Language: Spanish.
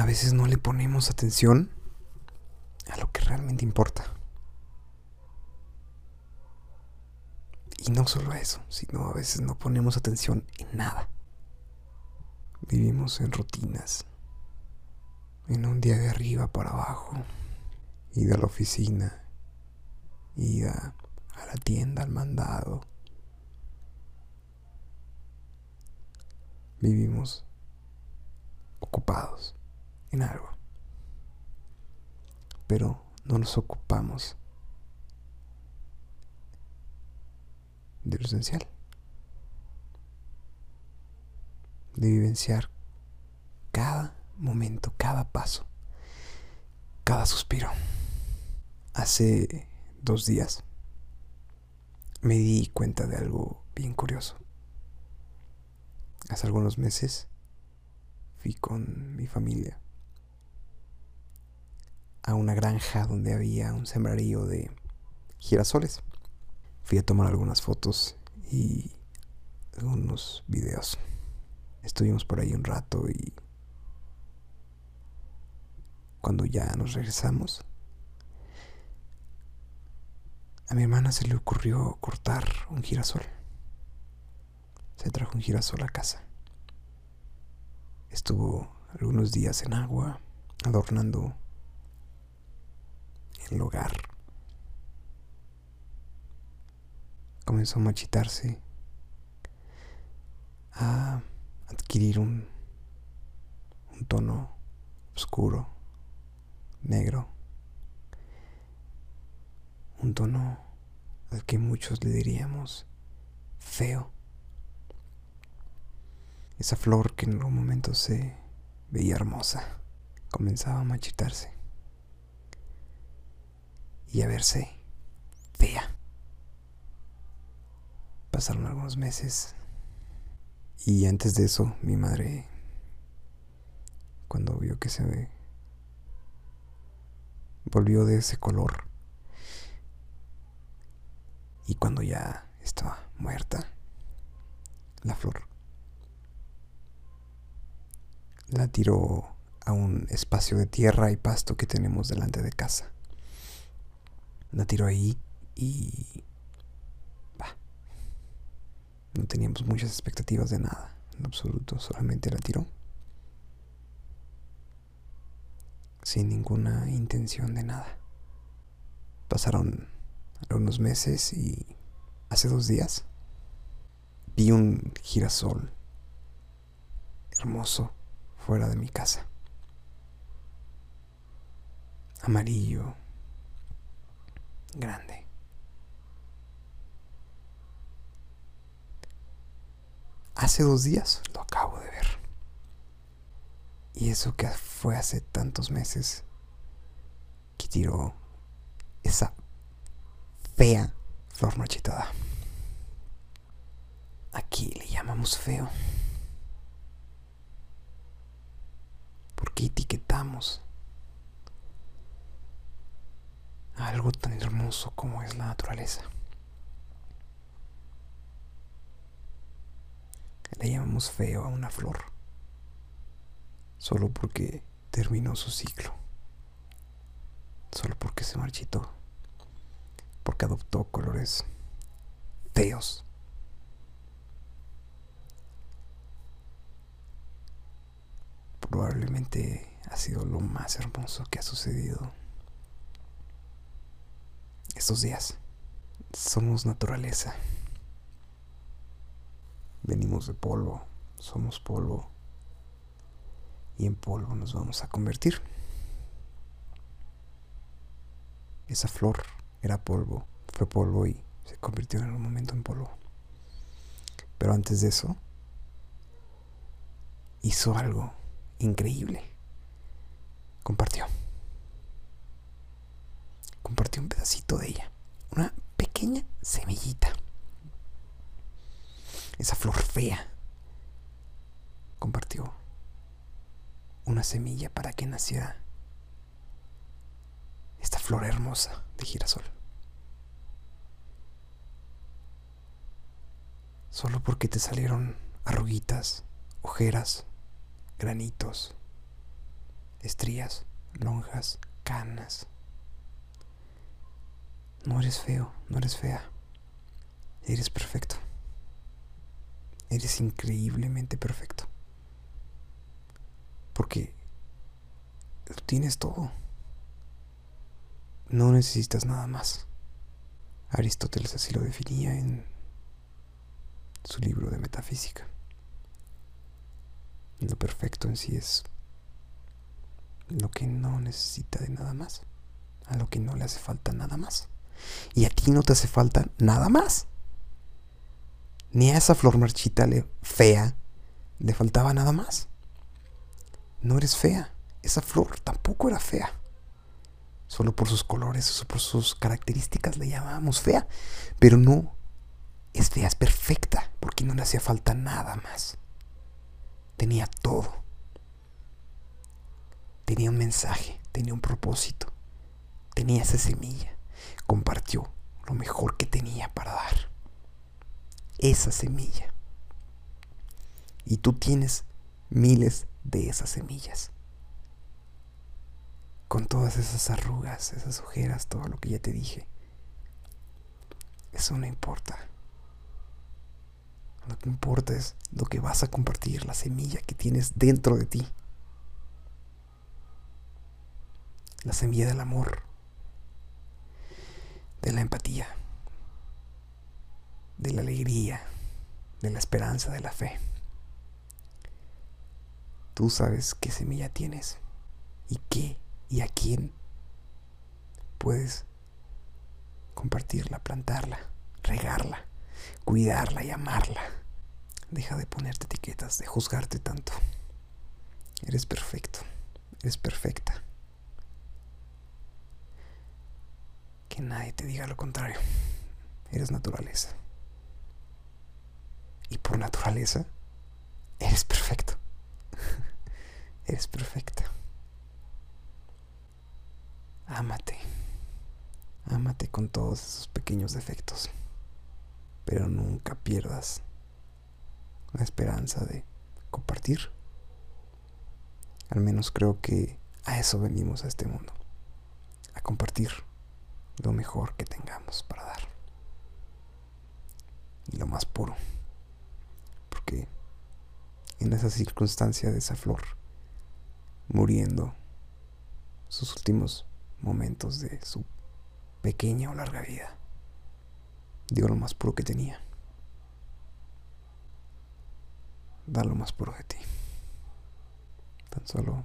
a veces no le ponemos atención a lo que realmente importa. Y no solo eso, sino a veces no ponemos atención en nada. Vivimos en rutinas, en un día de arriba para abajo, ida a la oficina, ida a la tienda, al mandado. Vivimos ocupados en algo, pero no nos ocupamos de lo esencial, de vivenciar cada momento, cada paso, cada suspiro. Hace dos días me di cuenta de algo bien curioso. Hace algunos meses fui con mi familia a una granja donde había un sembrarío de girasoles. Fui a tomar algunas fotos y algunos videos. Estuvimos por ahí un rato y cuando ya nos regresamos, a mi hermana se le ocurrió cortar un girasol. Se trajo un girasol a casa. Estuvo algunos días en agua, adornando el hogar. Comenzó a machitarse, a adquirir un, un tono oscuro, negro, un tono al que muchos le diríamos feo. Esa flor que en algún momento se veía hermosa comenzaba a machitarse y a verse fea. Pasaron algunos meses y antes de eso mi madre, cuando vio que se volvió de ese color y cuando ya estaba muerta la flor, la tiró a un espacio de tierra y pasto que tenemos delante de casa. La tiró ahí y... Bah, no teníamos muchas expectativas de nada, en absoluto, solamente la tiró. Sin ninguna intención de nada. Pasaron algunos meses y hace dos días vi un girasol hermoso fuera de mi casa. Amarillo, grande. Hace dos días lo acabo de ver. Y eso que fue hace tantos meses que tiró esa fea flor marchitada. Aquí le llamamos feo. Porque etiquetamos algo tan hermoso como es la naturaleza. Le llamamos feo a una flor, solo porque terminó su ciclo, solo porque se marchitó, porque adoptó colores feos. Probablemente ha sido lo más hermoso que ha sucedido estos días. Somos naturaleza. Venimos de polvo, somos polvo y en polvo nos vamos a convertir. Esa flor era polvo, fue polvo y se convirtió en algún momento en polvo. Pero antes de eso, hizo algo increíble. Compartió compartió un pedacito de ella. Una pequeña semillita. Esa flor fea compartió una semilla para que naciera esta flor hermosa de girasol. Solo porque te salieron arruguitas, ojeras, granitos, estrías, lonjas, canas. No eres feo, no eres fea. Eres perfecto. Eres increíblemente perfecto. Porque lo tienes todo. No necesitas nada más. Aristóteles así lo definía en su libro de metafísica. Lo perfecto en sí es lo que no necesita de nada más, a lo que no le hace falta nada más. Y a ti no te hace falta nada más. Ni a esa flor marchita le, fea le faltaba nada más. No eres fea. Esa flor tampoco era fea. Solo por sus colores o por sus características le llamábamos fea. Pero no es fea, es perfecta, porque no le hacía falta nada más. Tenía todo. Tenía un mensaje, tenía un propósito, tenía esa semilla. Compartió lo mejor que tenía para dar. Esa semilla. Y tú tienes miles de esas semillas. Con todas esas arrugas, esas ojeras, todo lo que ya te dije. Eso no importa. Lo que importa es lo que vas a compartir, la semilla que tienes dentro de ti. La semilla del amor, de la empatía, de la alegría, de la esperanza, de la fe. Tú sabes qué semilla tienes y qué y a quién puedes compartirla, plantarla, regarla, cuidarla y amarla. Deja de ponerte etiquetas, de juzgarte tanto. Eres perfecto, eres perfecta. Nadie te diga lo contrario. Eres naturaleza. Y por naturaleza, eres perfecto. eres perfecta. Ámate. Ámate con todos esos pequeños defectos. Pero nunca pierdas la esperanza de compartir. Al menos creo que a eso venimos a este mundo. A compartir lo mejor que tengamos para dar. Y lo más puro. Porque en esa circunstancia de esa flor, muriendo sus últimos momentos de su pequeña o larga vida, dio lo más puro que tenía. Da lo más puro de ti. Tan solo